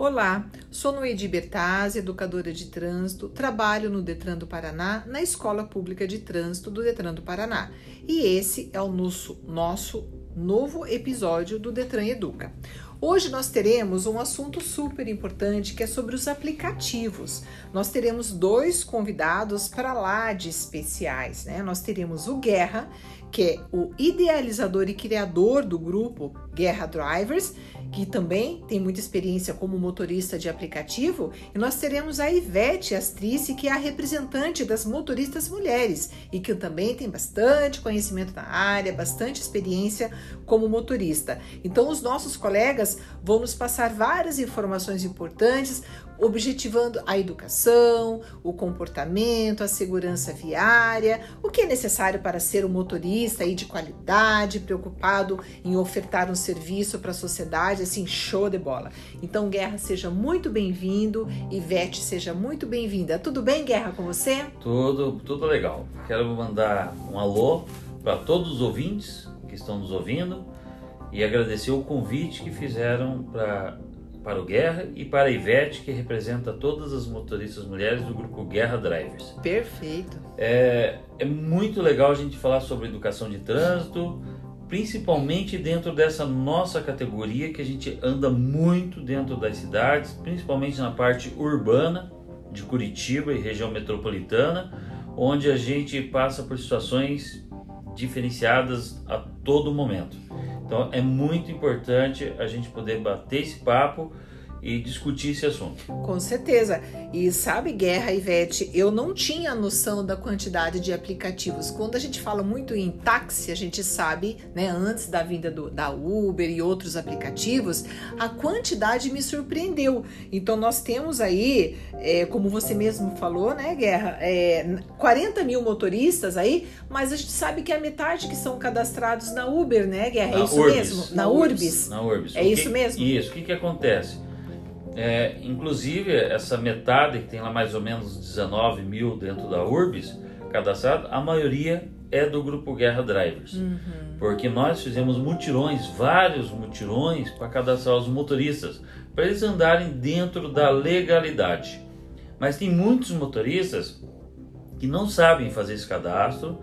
Olá, sou Noedi Bertazzi, educadora de trânsito, trabalho no Detran do Paraná, na Escola Pública de Trânsito do Detran do Paraná. E esse é o nosso, nosso novo episódio do Detran Educa. Hoje nós teremos um assunto super importante que é sobre os aplicativos. Nós teremos dois convidados para lá de especiais, né? Nós teremos o Guerra, que é o idealizador e criador do grupo Guerra Drivers, que também tem muita experiência como motorista de aplicativo, e nós teremos a Ivete Astrice, que é a representante das motoristas mulheres e que também tem bastante conhecimento na área, bastante experiência como motorista. Então, os nossos colegas vão nos passar várias informações importantes objetivando a educação, o comportamento, a segurança viária, o que é necessário para ser um motorista aí de qualidade, preocupado em ofertar um serviço para a sociedade, assim, show de bola. Então, Guerra, seja muito bem-vindo, Ivete, seja muito bem-vinda. Tudo bem, Guerra, com você? Tudo, tudo legal. Quero mandar um alô para todos os ouvintes que estão nos ouvindo e agradecer o convite que fizeram para para o Guerra e para a Ivete, que representa todas as motoristas mulheres do grupo Guerra Drivers. Perfeito. É, é muito legal a gente falar sobre educação de trânsito, principalmente dentro dessa nossa categoria que a gente anda muito dentro das cidades, principalmente na parte urbana de Curitiba e região metropolitana, onde a gente passa por situações diferenciadas a todo momento. Então é muito importante a gente poder bater esse papo e discutir esse assunto. Com certeza. E sabe, Guerra Ivete, eu não tinha noção da quantidade de aplicativos. Quando a gente fala muito em táxi, a gente sabe, né, antes da vinda do, da Uber e outros aplicativos, a quantidade me surpreendeu. Então nós temos aí, é, como você mesmo falou, né, Guerra, é, 40 mil motoristas aí, mas a gente sabe que a metade que são cadastrados na Uber, né, Guerra? É na é isso Urbis. mesmo? Na, na Urbis. Urbis. Na Urbis. É isso mesmo? Isso. O que, que acontece? É, inclusive, essa metade, que tem lá mais ou menos 19 mil dentro da Urbis cadastrado, a maioria é do grupo Guerra Drivers. Uhum. Porque nós fizemos mutirões, vários mutirões, para cadastrar os motoristas, para eles andarem dentro da legalidade. Mas tem muitos motoristas que não sabem fazer esse cadastro,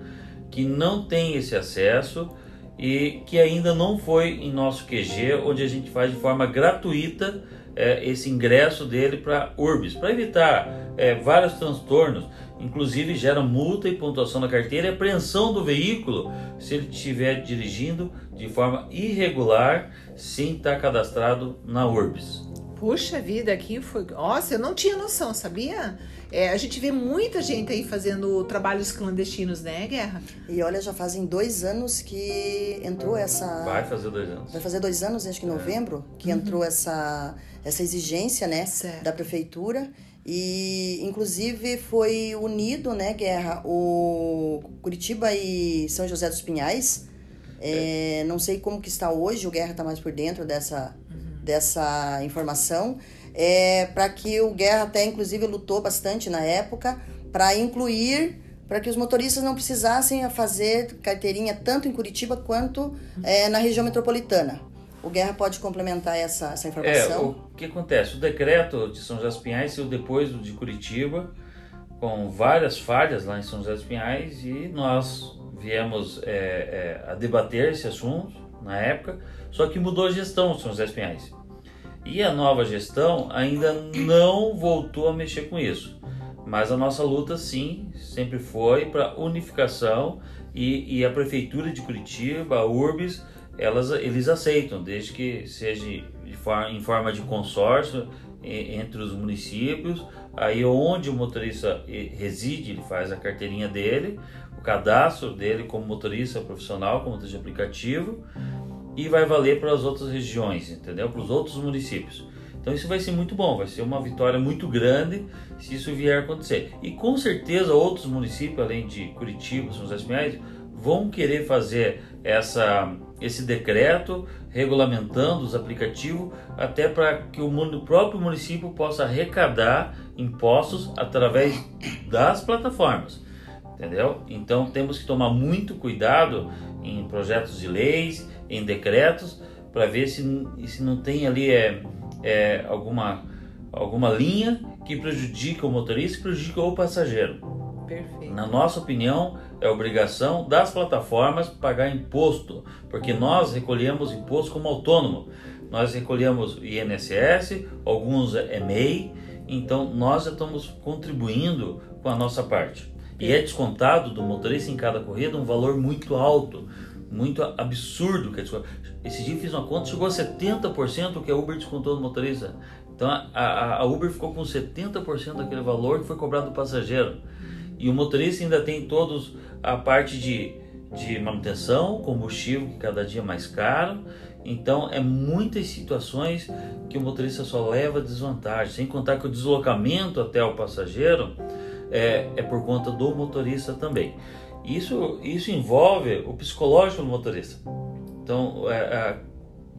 que não têm esse acesso e que ainda não foi em nosso QG, onde a gente faz de forma gratuita é, esse ingresso dele para Urbis, para evitar é, vários transtornos, inclusive gera multa e pontuação na carteira e apreensão do veículo se ele estiver dirigindo de forma irregular sem estar cadastrado na Urbis. Puxa vida, aqui foi. Nossa, eu não tinha noção, sabia? É, a gente vê muita gente aí fazendo trabalhos clandestinos, né, Guerra? E olha, já fazem dois anos que entrou essa. Vai fazer dois anos. Vai fazer dois anos, acho que em é. novembro, que uhum. entrou essa, essa exigência, né, certo. da prefeitura. E, inclusive, foi unido, né, Guerra, o Curitiba e São José dos Pinhais. É, não sei como que está hoje, o Guerra está mais por dentro dessa. Dessa informação é, para que o Guerra até inclusive lutou bastante na época para incluir para que os motoristas não precisassem fazer carteirinha tanto em Curitiba quanto é, na região metropolitana. O Guerra pode complementar essa, essa informação? É, o que acontece? O decreto de São José dos Pinhais saiu depois do de Curitiba, com várias falhas lá em São José dos Pinhais, e nós viemos é, é, a debater esse assunto na época, só que mudou a gestão de São José dos Pinhais. E a nova gestão ainda não voltou a mexer com isso. Mas a nossa luta, sim, sempre foi para unificação e, e, a Prefeitura de Curitiba, a URBS, elas, eles aceitam, desde que seja forma, em forma de consórcio entre os municípios, aí onde o motorista reside, ele faz a carteirinha dele, o cadastro dele como motorista profissional, como motorista de aplicativo, e vai valer para as outras regiões, entendeu? Para os outros municípios. Então isso vai ser muito bom, vai ser uma vitória muito grande se isso vier a acontecer. E com certeza outros municípios, além de Curitiba, São José Pinhais, vão querer fazer essa, esse decreto regulamentando os aplicativos até para que o próprio município possa arrecadar impostos através das plataformas, entendeu? Então temos que tomar muito cuidado em projetos de leis em decretos para ver se, se não tem ali é, é, alguma, alguma linha que prejudica o motorista e prejudica o passageiro. Perfeito. Na nossa opinião, é obrigação das plataformas pagar imposto, porque nós recolhemos imposto como autônomo. Nós recolhemos INSS, alguns é MEI, então nós estamos contribuindo com a nossa parte. E é descontado do motorista em cada corrida um valor muito alto, muito absurdo. Que Esse dia eu fiz uma conta, chegou a 70% que a Uber descontou do motorista. Então a, a Uber ficou com 70% daquele valor que foi cobrado do passageiro. E o motorista ainda tem todos a parte de, de manutenção, combustível que cada dia é mais caro. Então é muitas situações que o motorista só leva desvantagem, sem contar que o deslocamento até o passageiro é, é por conta do motorista também. Isso, isso envolve o psicológico do motorista. Então, é, é,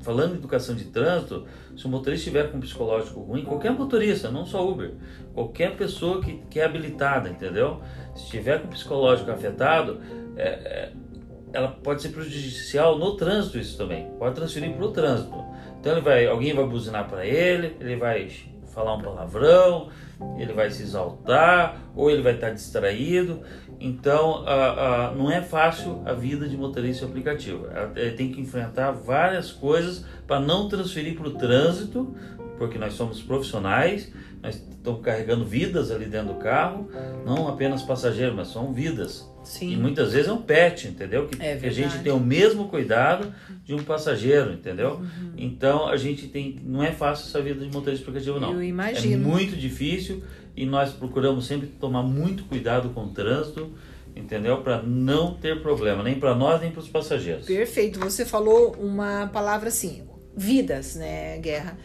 falando em educação de trânsito, se o motorista estiver com um psicológico ruim, qualquer motorista, não só Uber, qualquer pessoa que, que é habilitada, entendeu? Se estiver com o psicológico afetado, é, é, ela pode ser prejudicial no trânsito isso também, pode transferir para o trânsito. Então ele vai, alguém vai buzinar para ele, ele vai falar um palavrão, ele vai se exaltar ou ele vai estar distraído. Então, não é fácil a vida de motorista aplicativo. Ele tem que enfrentar várias coisas para não transferir para o trânsito, porque nós somos profissionais, nós estamos carregando vidas ali dentro do carro, não apenas passageiros, mas são vidas. Sim. E muitas vezes é um pet, entendeu? Que, é que a gente tem o mesmo cuidado de um passageiro, entendeu? Uhum. Então a gente tem. Não é fácil essa vida de motorista aplicativo, não. Eu imagino. É muito difícil e nós procuramos sempre tomar muito cuidado com o trânsito entendeu? Para não ter problema, nem para nós, nem para os passageiros. Perfeito. Você falou uma palavra assim, vidas, né, Guerra?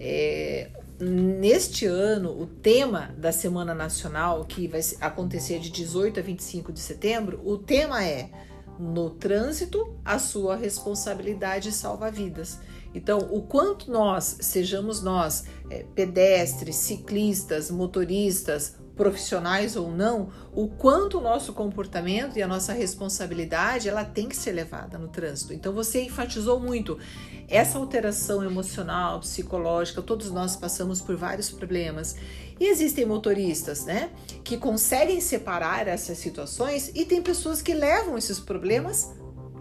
É, neste ano, o tema da Semana Nacional, que vai acontecer de 18 a 25 de setembro, o tema é no trânsito, a sua responsabilidade salva vidas. Então, o quanto nós, sejamos nós, é, pedestres, ciclistas, motoristas, profissionais ou não, o quanto o nosso comportamento e a nossa responsabilidade ela tem que ser levada no trânsito. Então você enfatizou muito essa alteração emocional, psicológica, todos nós passamos por vários problemas. E existem motoristas, né, que conseguem separar essas situações e tem pessoas que levam esses problemas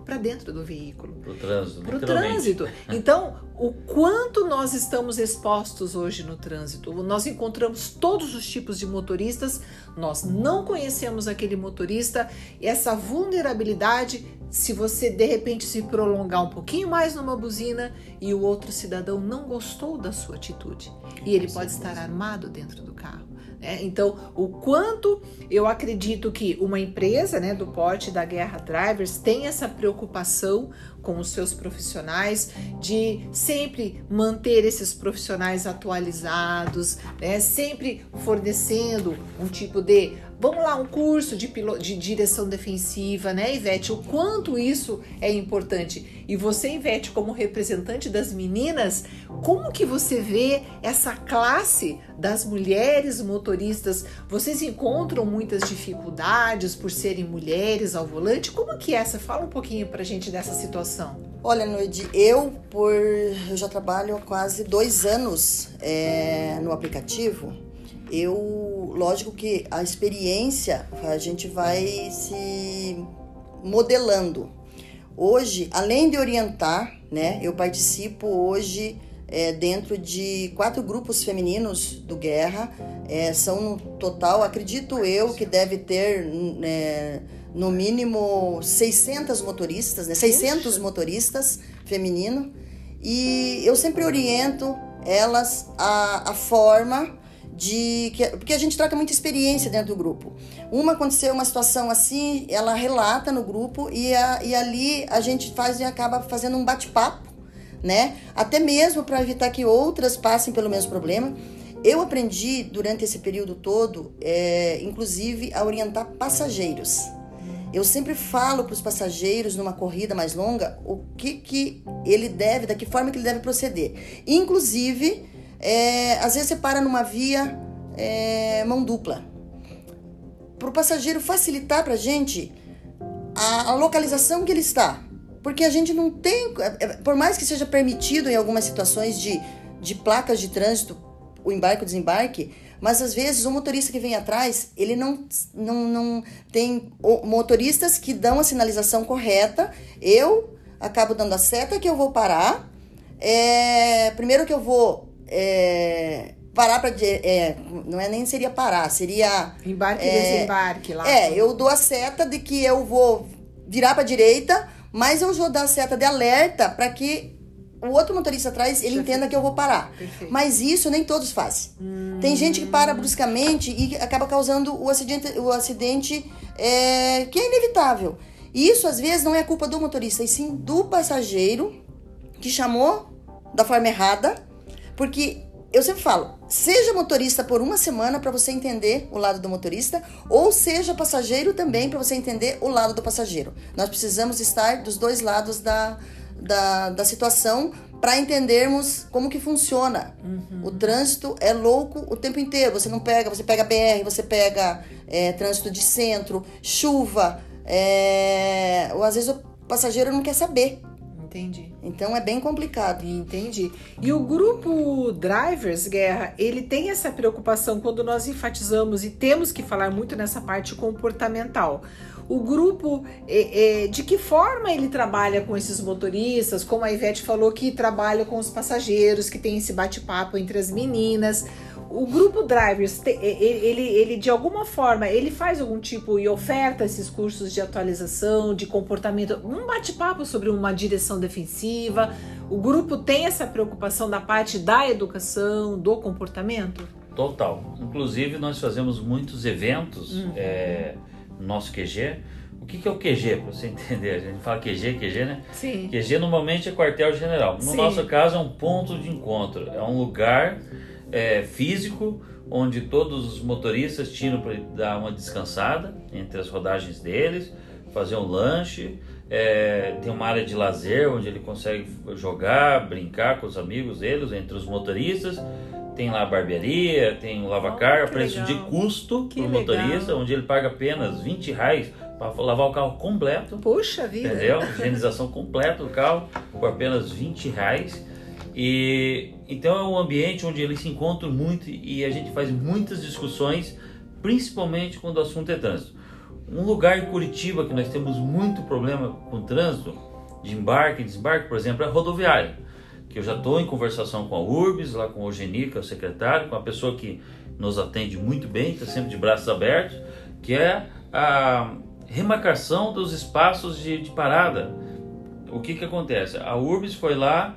para dentro do veículo. Para o trânsito. Para o trânsito. Então, o quanto nós estamos expostos hoje no trânsito? Nós encontramos todos os tipos de motoristas, nós não conhecemos aquele motorista, e essa vulnerabilidade, se você de repente se prolongar um pouquinho mais numa buzina e o outro cidadão não gostou da sua atitude, e ele pode estar armado dentro do carro. Né? Então, o quanto eu acredito que uma empresa né, do porte da Guerra Drivers tem essa preocupação com os seus profissionais, de sempre manter esses profissionais atualizados, né? sempre fornecendo um tipo de Vamos lá, um curso de, de direção defensiva, né, Ivete? O quanto isso é importante. E você, Ivete, como representante das meninas, como que você vê essa classe das mulheres motoristas? Vocês encontram muitas dificuldades por serem mulheres ao volante? Como que é essa? Fala um pouquinho pra gente dessa situação. Olha, Noide, eu por eu já trabalho há quase dois anos é, no aplicativo eu, lógico que a experiência a gente vai se modelando. Hoje, além de orientar, né, eu participo hoje é, dentro de quatro grupos femininos do Guerra. É, são no total, acredito eu, que deve ter é, no mínimo 600 motoristas, né, 600 Puxa. motoristas feminino. E eu sempre oriento elas a, a forma de que, porque a gente troca muita experiência dentro do grupo. Uma aconteceu uma situação assim, ela relata no grupo e, a, e ali a gente faz e acaba fazendo um bate-papo, né? Até mesmo para evitar que outras passem pelo mesmo problema. Eu aprendi durante esse período todo, é, inclusive, a orientar passageiros. Eu sempre falo para os passageiros numa corrida mais longa o que, que ele deve, da que forma que ele deve proceder. Inclusive, é, às vezes você para numa via é, mão dupla. Para o passageiro facilitar para a gente a localização que ele está. Porque a gente não tem, é, é, por mais que seja permitido em algumas situações de de placas de trânsito, o embarque e o desembarque, mas às vezes o motorista que vem atrás, ele não, não, não tem motoristas que dão a sinalização correta. Eu acabo dando a seta que eu vou parar. É, primeiro que eu vou é, parar para é, não é nem seria parar, seria embarque e é, desembarque lá. É, eu dou a seta de que eu vou virar para direita, mas eu vou dar a seta de alerta para que o outro motorista atrás ele Já entenda que eu vou parar. Perfeito. Mas isso nem todos fazem. Hum. Tem gente que para bruscamente e acaba causando o acidente, o acidente é, que é inevitável. E isso às vezes não é culpa do motorista, e sim do passageiro que chamou da forma errada, porque eu sempre falo, seja motorista por uma semana para você entender o lado do motorista, ou seja passageiro também para você entender o lado do passageiro. Nós precisamos estar dos dois lados da, da, da situação para entendermos como que funciona. Uhum. O trânsito é louco o tempo inteiro. Você não pega, você pega BR, você pega é, trânsito de centro, chuva. É, ou às vezes o passageiro não quer saber. Entendi. Então é bem complicado. Entendi. E o grupo Drivers Guerra, ele tem essa preocupação quando nós enfatizamos e temos que falar muito nessa parte comportamental o grupo, é, é, de que forma ele trabalha com esses motoristas, como a Ivete falou que trabalha com os passageiros, que tem esse bate-papo entre as meninas. O grupo Drivers, ele, ele de alguma forma, ele faz algum tipo e oferta esses cursos de atualização, de comportamento, um bate-papo sobre uma direção defensiva. O grupo tem essa preocupação da parte da educação, do comportamento? Total. Inclusive, nós fazemos muitos eventos. Uhum. É nosso QG. O que, que é o QG, para você entender? A gente fala QG, QG, né? Sim. QG normalmente é quartel-general. No Sim. nosso caso é um ponto de encontro, é um lugar é, físico onde todos os motoristas tiram para dar uma descansada entre as rodagens deles, fazer um lanche. É, tem uma área de lazer onde ele consegue jogar, brincar com os amigos deles, entre os motoristas tem lá a barbearia, tem o lavacar, oh, preço legal. de custo para o motorista, onde ele paga apenas 20 reais para lavar o carro completo. Puxa vida! Entendeu? Higienização completa do carro por apenas 20 reais. E então é um ambiente onde eles se encontram muito e a gente faz muitas discussões, principalmente quando o assunto é trânsito. Um lugar em Curitiba que nós temos muito problema com trânsito, de embarque e desembarque, por exemplo, é a rodoviária que eu já estou em conversação com a URBS, lá com o Eugeni, que é o secretário, com a pessoa que nos atende muito bem, está sempre de braços abertos, que é a remarcação dos espaços de, de parada. O que, que acontece? A URBS foi lá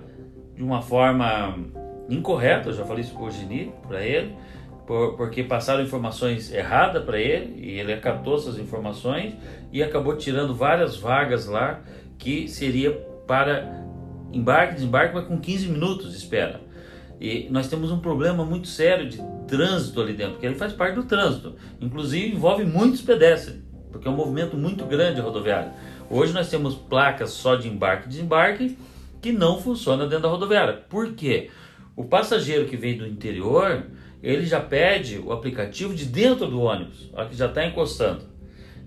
de uma forma incorreta, eu já falei isso para o Eugeni, para ele, por, porque passaram informações erradas para ele e ele acatou essas informações e acabou tirando várias vagas lá que seria para embarque, desembarque, mas com 15 minutos de espera. E nós temos um problema muito sério de trânsito ali dentro, porque ele faz parte do trânsito. Inclusive envolve muitos pedestres, porque é um movimento muito grande rodoviário. Hoje nós temos placas só de embarque e desembarque que não funciona dentro da rodoviária. Por quê? O passageiro que vem do interior, ele já pede o aplicativo de dentro do ônibus, a que já está encostando.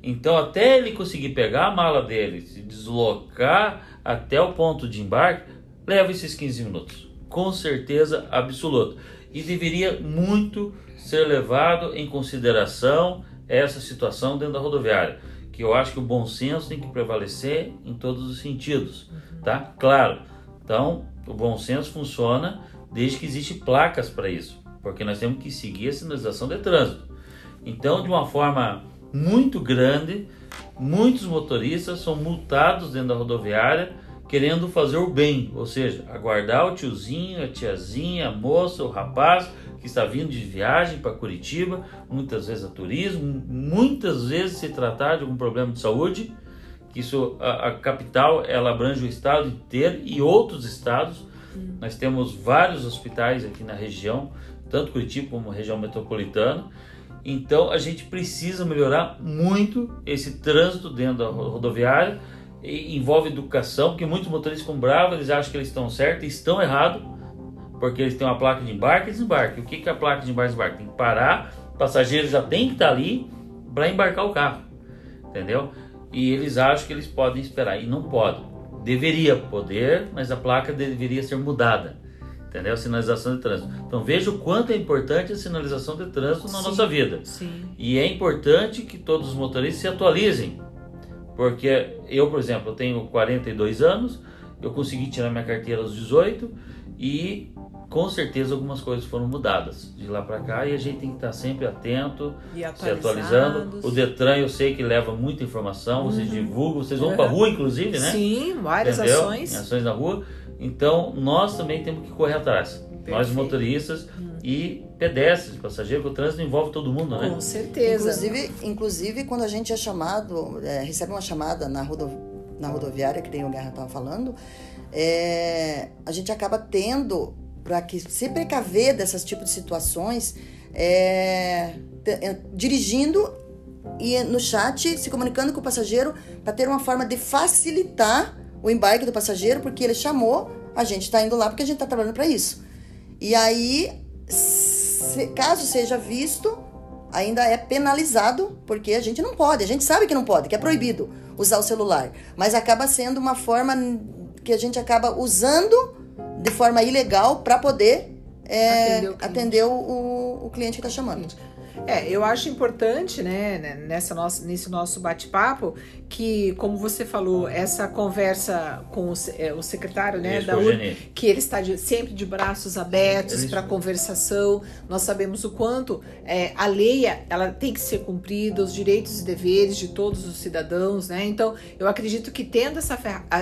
Então, até ele conseguir pegar a mala dele, se deslocar até o ponto de embarque, leva esses 15 minutos. Com certeza absoluta. E deveria muito ser levado em consideração essa situação dentro da rodoviária. Que eu acho que o bom senso tem que prevalecer em todos os sentidos. Tá? Claro. Então, o bom senso funciona desde que existem placas para isso. Porque nós temos que seguir a sinalização de trânsito. Então, de uma forma muito grande, muitos motoristas são multados dentro da rodoviária querendo fazer o bem, ou seja, aguardar o tiozinho, a tiazinha, a moça, o rapaz que está vindo de viagem para Curitiba, muitas vezes a turismo, muitas vezes se tratar de algum problema de saúde, que isso a, a capital ela abrange o estado inteiro e outros estados. Hum. Nós temos vários hospitais aqui na região, tanto Curitiba como região metropolitana. Então a gente precisa melhorar muito esse trânsito dentro da rodoviária envolve educação, porque muitos motoristas ficam bravos, eles acham que eles estão certos e estão errados, porque eles têm uma placa de embarque e desembarque. O que, que é a placa de embarque e desembarque? Tem que parar, o passageiro já tem que estar ali para embarcar o carro, entendeu? E eles acham que eles podem esperar, e não podem. Deveria poder, mas a placa deveria ser mudada, Entendeu? Sinalização de trânsito. Então veja o quanto é importante a sinalização de trânsito na Sim, nossa vida. Sim. E é importante que todos os motoristas se atualizem. Porque eu, por exemplo, eu tenho 42 anos, eu consegui tirar minha carteira aos 18 e com certeza algumas coisas foram mudadas de lá para cá e a gente tem que estar sempre atento, se atualizando. O Detran eu sei que leva muita informação, vocês uhum. divulgam, vocês vão uhum. para rua inclusive, né? Sim, várias Entendeu? ações. Ações na rua. Então nós também temos que correr atrás. Perfeito. Nós motoristas hum. e pedestres, passageiros, porque o trânsito envolve todo mundo, né? Com certeza. Inclusive, inclusive quando a gente é chamado, é, recebe uma chamada na, rodo, na rodoviária, que nem o Guerra estava falando, é, a gente acaba tendo para que se precaver dessas tipos de situações, é, é, dirigindo e no chat se comunicando com o passageiro para ter uma forma de facilitar o embarque do passageiro, porque ele chamou, a gente está indo lá porque a gente está trabalhando para isso. E aí, se, caso seja visto, ainda é penalizado, porque a gente não pode, a gente sabe que não pode, que é proibido usar o celular, mas acaba sendo uma forma que a gente acaba usando de forma ilegal para poder é, atender o cliente, atender o, o, o cliente que está chamando. É, eu acho importante, né, né, nessa nossa, nesse nosso bate-papo, que, como você falou, essa conversa com o, é, o secretário né, Isso, da UR, que ele está de, sempre de braços abertos para conversação. Nós sabemos o quanto é, a lei ela tem que ser cumprida, os direitos e deveres de todos os cidadãos, né? Então, eu acredito que tendo essa,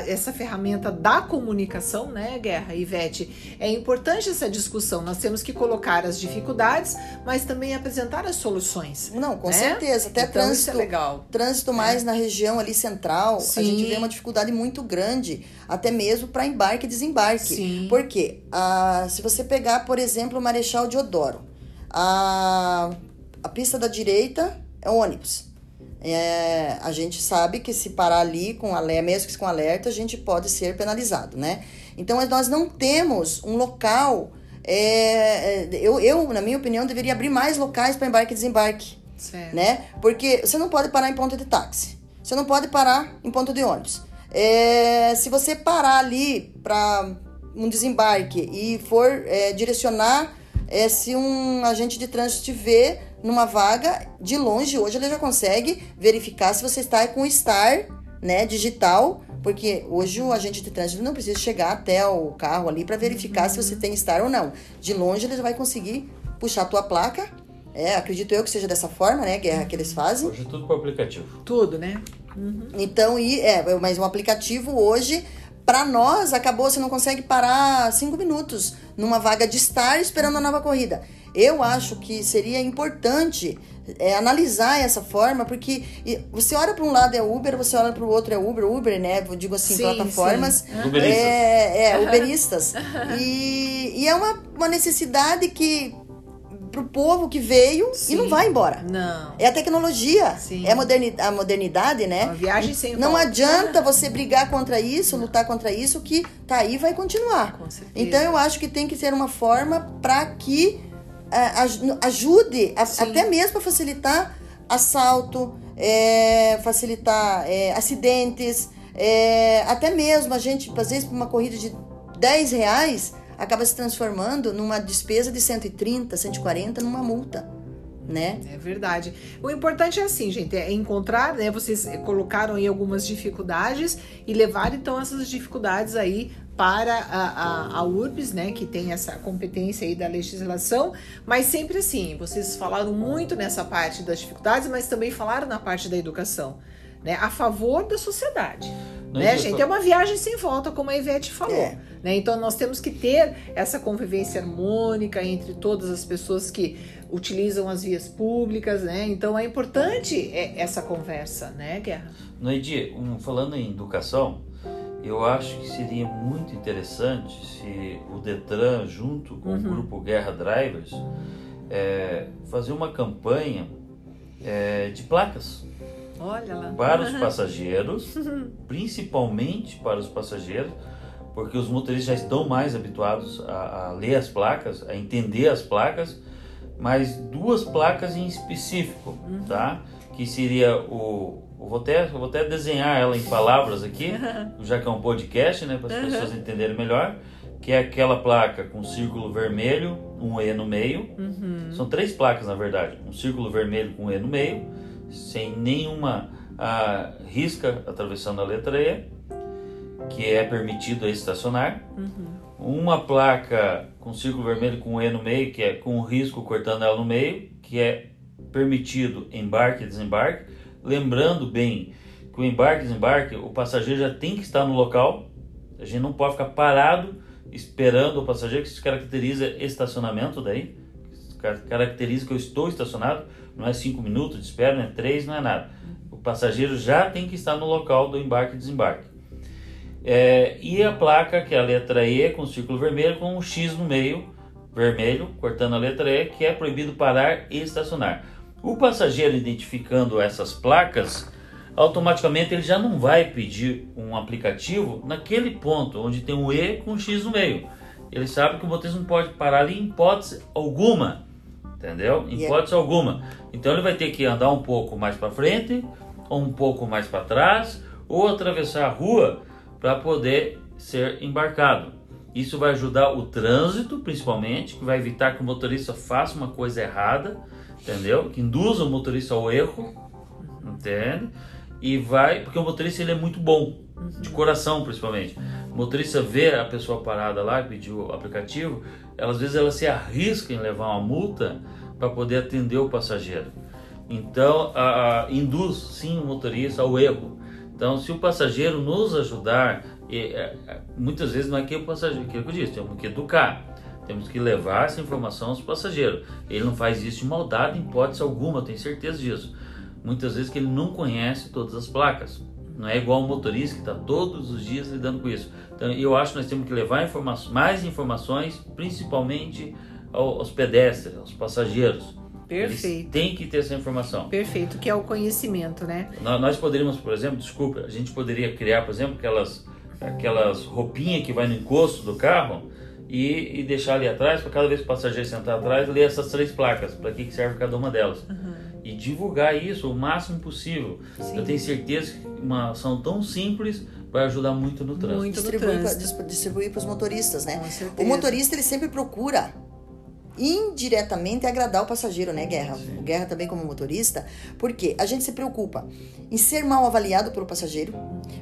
essa ferramenta da comunicação, né, Guerra, Ivete, é importante essa discussão. Nós temos que colocar as dificuldades, mas também apresentar as soluções. Não, com né? certeza. Até então, trânsito, é legal. trânsito mais é. na região ali central, Sim. a gente vê uma dificuldade muito grande, até mesmo para embarque e desembarque. Sim. Porque ah, se você pegar, por exemplo, o Marechal Deodoro, a, a pista da direita é ônibus. É, a gente sabe que se parar ali com alerta, mesmo que com alerta, a gente pode ser penalizado, né? Então nós não temos um local. É, é eu, eu, na minha opinião, deveria abrir mais locais para embarque e desembarque. Certo. Né? Porque você não pode parar em ponto de táxi. Você não pode parar em ponto de ônibus. É, se você parar ali para um desembarque e for é, direcionar, é, se um agente de trânsito te vê numa vaga, de longe hoje ele já consegue verificar se você está com o STAR né, digital, porque hoje o agente de trânsito não precisa chegar até o carro ali para verificar uhum. se você tem STAR ou não. De longe ele já vai conseguir puxar a tua placa é, acredito eu que seja dessa forma, né, Guerra, que eles fazem. Hoje é tudo por aplicativo. Tudo, né? Uhum. Então, e, é, mas um aplicativo hoje, para nós, acabou, você não consegue parar cinco minutos numa vaga de estar esperando a nova corrida. Eu acho que seria importante é, analisar essa forma, porque você olha para um lado é Uber, você olha para o outro é Uber, Uber, né? Eu digo assim, sim, plataformas. Sim. Uberistas. É, é uberistas. e, e é uma, uma necessidade que pro povo que veio Sim. e não vai embora. Não. É a tecnologia, Sim. é a modernidade, a modernidade, né? Uma viagem sem Não volta. adianta você brigar contra isso, não. lutar contra isso, que tá aí vai continuar. Com certeza. Então eu acho que tem que ser uma forma para que uh, ajude, a, até mesmo para facilitar assalto, é, facilitar é, acidentes, é, até mesmo a gente, às vezes, uma corrida de 10 reais, acaba se transformando numa despesa de 130, 140 numa multa. Né? É verdade. O importante é assim, gente, é encontrar, né? Vocês colocaram aí algumas dificuldades e levar então essas dificuldades aí para a, a, a URBS, né, que tem essa competência aí da legislação, mas sempre assim, vocês falaram muito nessa parte das dificuldades, mas também falaram na parte da educação, né, a favor da sociedade. Não né, gente? É uma viagem sem volta, como a Ivete falou. É. Né? Então nós temos que ter essa convivência harmônica entre todas as pessoas que utilizam as vias públicas, né? Então é importante é, essa conversa, né, Guerra? Noidi, um, falando em educação, eu acho que seria muito interessante se o Detran, junto com uhum. o grupo Guerra Drivers, é, fazer uma campanha é, de placas. Para os passageiros, principalmente para os passageiros, porque os motoristas já estão mais habituados a, a, ler as placas, a entender as placas, mas duas placas em específico, uhum. tá? Que seria o, vou até, vou até desenhar ela em palavras aqui, já que é um podcast, né, para as uhum. pessoas entenderem melhor, que é aquela placa com círculo vermelho, um E no meio. Uhum. São três placas, na verdade. Um círculo vermelho com um E no meio, sem nenhuma a, risca atravessando a letra E, que é permitido estacionar. Uhum. Uma placa com círculo vermelho com E no meio, que é com risco cortando ela no meio, que é permitido embarque e desembarque. Lembrando bem que o embarque e desembarque, o passageiro já tem que estar no local. A gente não pode ficar parado esperando o passageiro, que isso caracteriza estacionamento daí, caracteriza que eu estou estacionado, não é cinco minutos de espera, não é três, não é nada. O passageiro já tem que estar no local do embarque e desembarque. É, e a placa, que é a letra E com círculo vermelho, com um X no meio, vermelho, cortando a letra E, que é proibido parar e estacionar. O passageiro identificando essas placas, automaticamente ele já não vai pedir um aplicativo naquele ponto onde tem um E com um X no meio. Ele sabe que o motorista não pode parar ali em hipótese alguma, entendeu? Em hipótese alguma. Então ele vai ter que andar um pouco mais para frente, ou um pouco mais para trás, ou atravessar a rua para poder ser embarcado. Isso vai ajudar o trânsito, principalmente, que vai evitar que o motorista faça uma coisa errada, entendeu? Que induza o motorista ao erro, entende? e vai, porque o motorista ele é muito bom, de uhum. coração principalmente. O motorista vê a pessoa parada lá, pediu o aplicativo, ela, às vezes ela se arrisca em levar uma multa para poder atender o passageiro. Então, a, a, induz sim o motorista ao erro. Então, se o passageiro nos ajudar, e, é, é, muitas vezes não é que o passageiro, que eu disse, temos que educar. Temos que levar essa informação aos passageiros. Ele não faz isso de maldade, em hipótese alguma, tenho certeza disso muitas vezes que ele não conhece todas as placas. Não é igual o motorista que está todos os dias lidando com isso. Então, eu acho que nós temos que levar informa mais informações, principalmente aos pedestres, aos passageiros. Perfeito. Eles têm que ter essa informação. Perfeito, que é o conhecimento, né? Nós poderíamos, por exemplo, desculpa, a gente poderia criar, por exemplo, aquelas, aquelas roupinhas que vai no encosto do carro e, e deixar ali atrás, para cada vez que o passageiro sentar atrás, ler essas três placas, para que serve cada uma delas. Uhum e divulgar isso o máximo possível. Sim. Eu tenho certeza que uma ação tão simples vai ajudar muito no trânsito. Muito distribuir para os motoristas, né? O motorista ele sempre procura indiretamente agradar o passageiro, né, Guerra? Sim. O Guerra também como motorista, porque a gente se preocupa em ser mal avaliado pelo passageiro,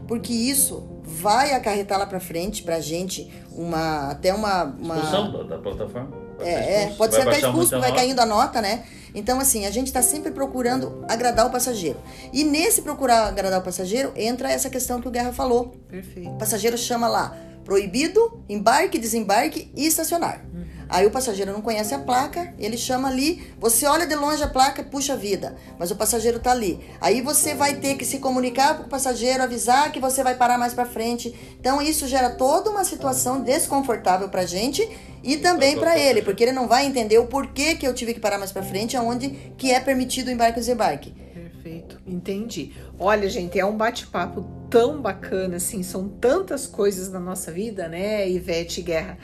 porque isso vai acarretar lá para frente para a gente uma até uma, uma... expulsão da, da plataforma. É, é, pode ser até expulso, vai caindo a nota, né? Então, assim, a gente está sempre procurando agradar o passageiro. E nesse procurar agradar o passageiro, entra essa questão que o Guerra falou. Perfeito. O passageiro chama lá proibido, embarque, desembarque e estacionar. Uhum. Aí o passageiro não conhece a placa, ele chama ali, você olha de longe a placa, puxa vida, mas o passageiro tá ali. Aí você vai ter que se comunicar com o passageiro, avisar que você vai parar mais para frente. Então isso gera toda uma situação desconfortável pra gente e também para ele, porque ele não vai entender o porquê que eu tive que parar mais para frente, aonde que é permitido o embarque e desembarque. Perfeito, entendi. Olha, gente, é um bate-papo tão bacana, assim, são tantas coisas na nossa vida, né, Ivete Guerra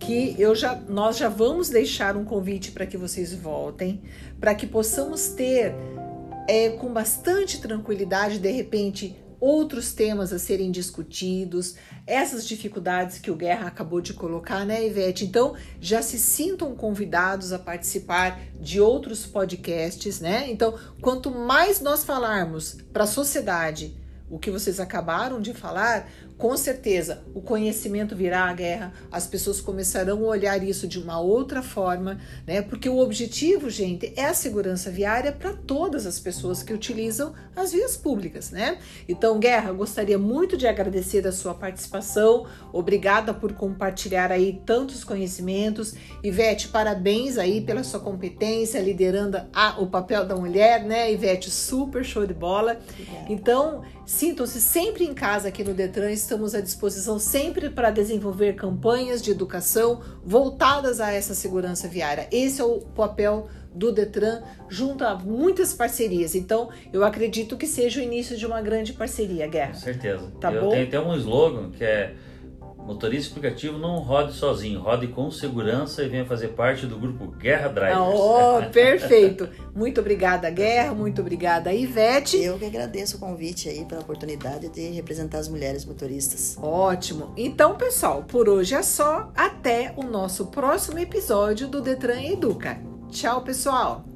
que eu já, nós já vamos deixar um convite para que vocês voltem, para que possamos ter é, com bastante tranquilidade, de repente, outros temas a serem discutidos, essas dificuldades que o Guerra acabou de colocar, né, Ivete? Então, já se sintam convidados a participar de outros podcasts, né? Então, quanto mais nós falarmos para a sociedade o que vocês acabaram de falar, com certeza o conhecimento virá à guerra, as pessoas começarão a olhar isso de uma outra forma, né? Porque o objetivo, gente, é a segurança viária para todas as pessoas que utilizam as vias públicas, né? Então, Guerra, gostaria muito de agradecer a sua participação, obrigada por compartilhar aí tantos conhecimentos. Ivete, parabéns aí pela sua competência liderando a, o papel da mulher, né? Ivete, super show de bola. Então, sintam-se sempre em casa aqui no Detran estamos à disposição sempre para desenvolver campanhas de educação voltadas a essa segurança viária. Esse é o papel do Detran junto a muitas parcerias. Então, eu acredito que seja o início de uma grande parceria, Guerra. Com certeza. Tá eu bom? tenho até um slogan que é Motorista aplicativo não rode sozinho, rode com segurança e venha fazer parte do grupo Guerra Drivers. Oh, perfeito. Muito obrigada, Guerra. Muito obrigada, Ivete. Eu que agradeço o convite aí pela oportunidade de representar as mulheres motoristas. Ótimo. Então, pessoal, por hoje é só. Até o nosso próximo episódio do Detran Educa. Tchau, pessoal.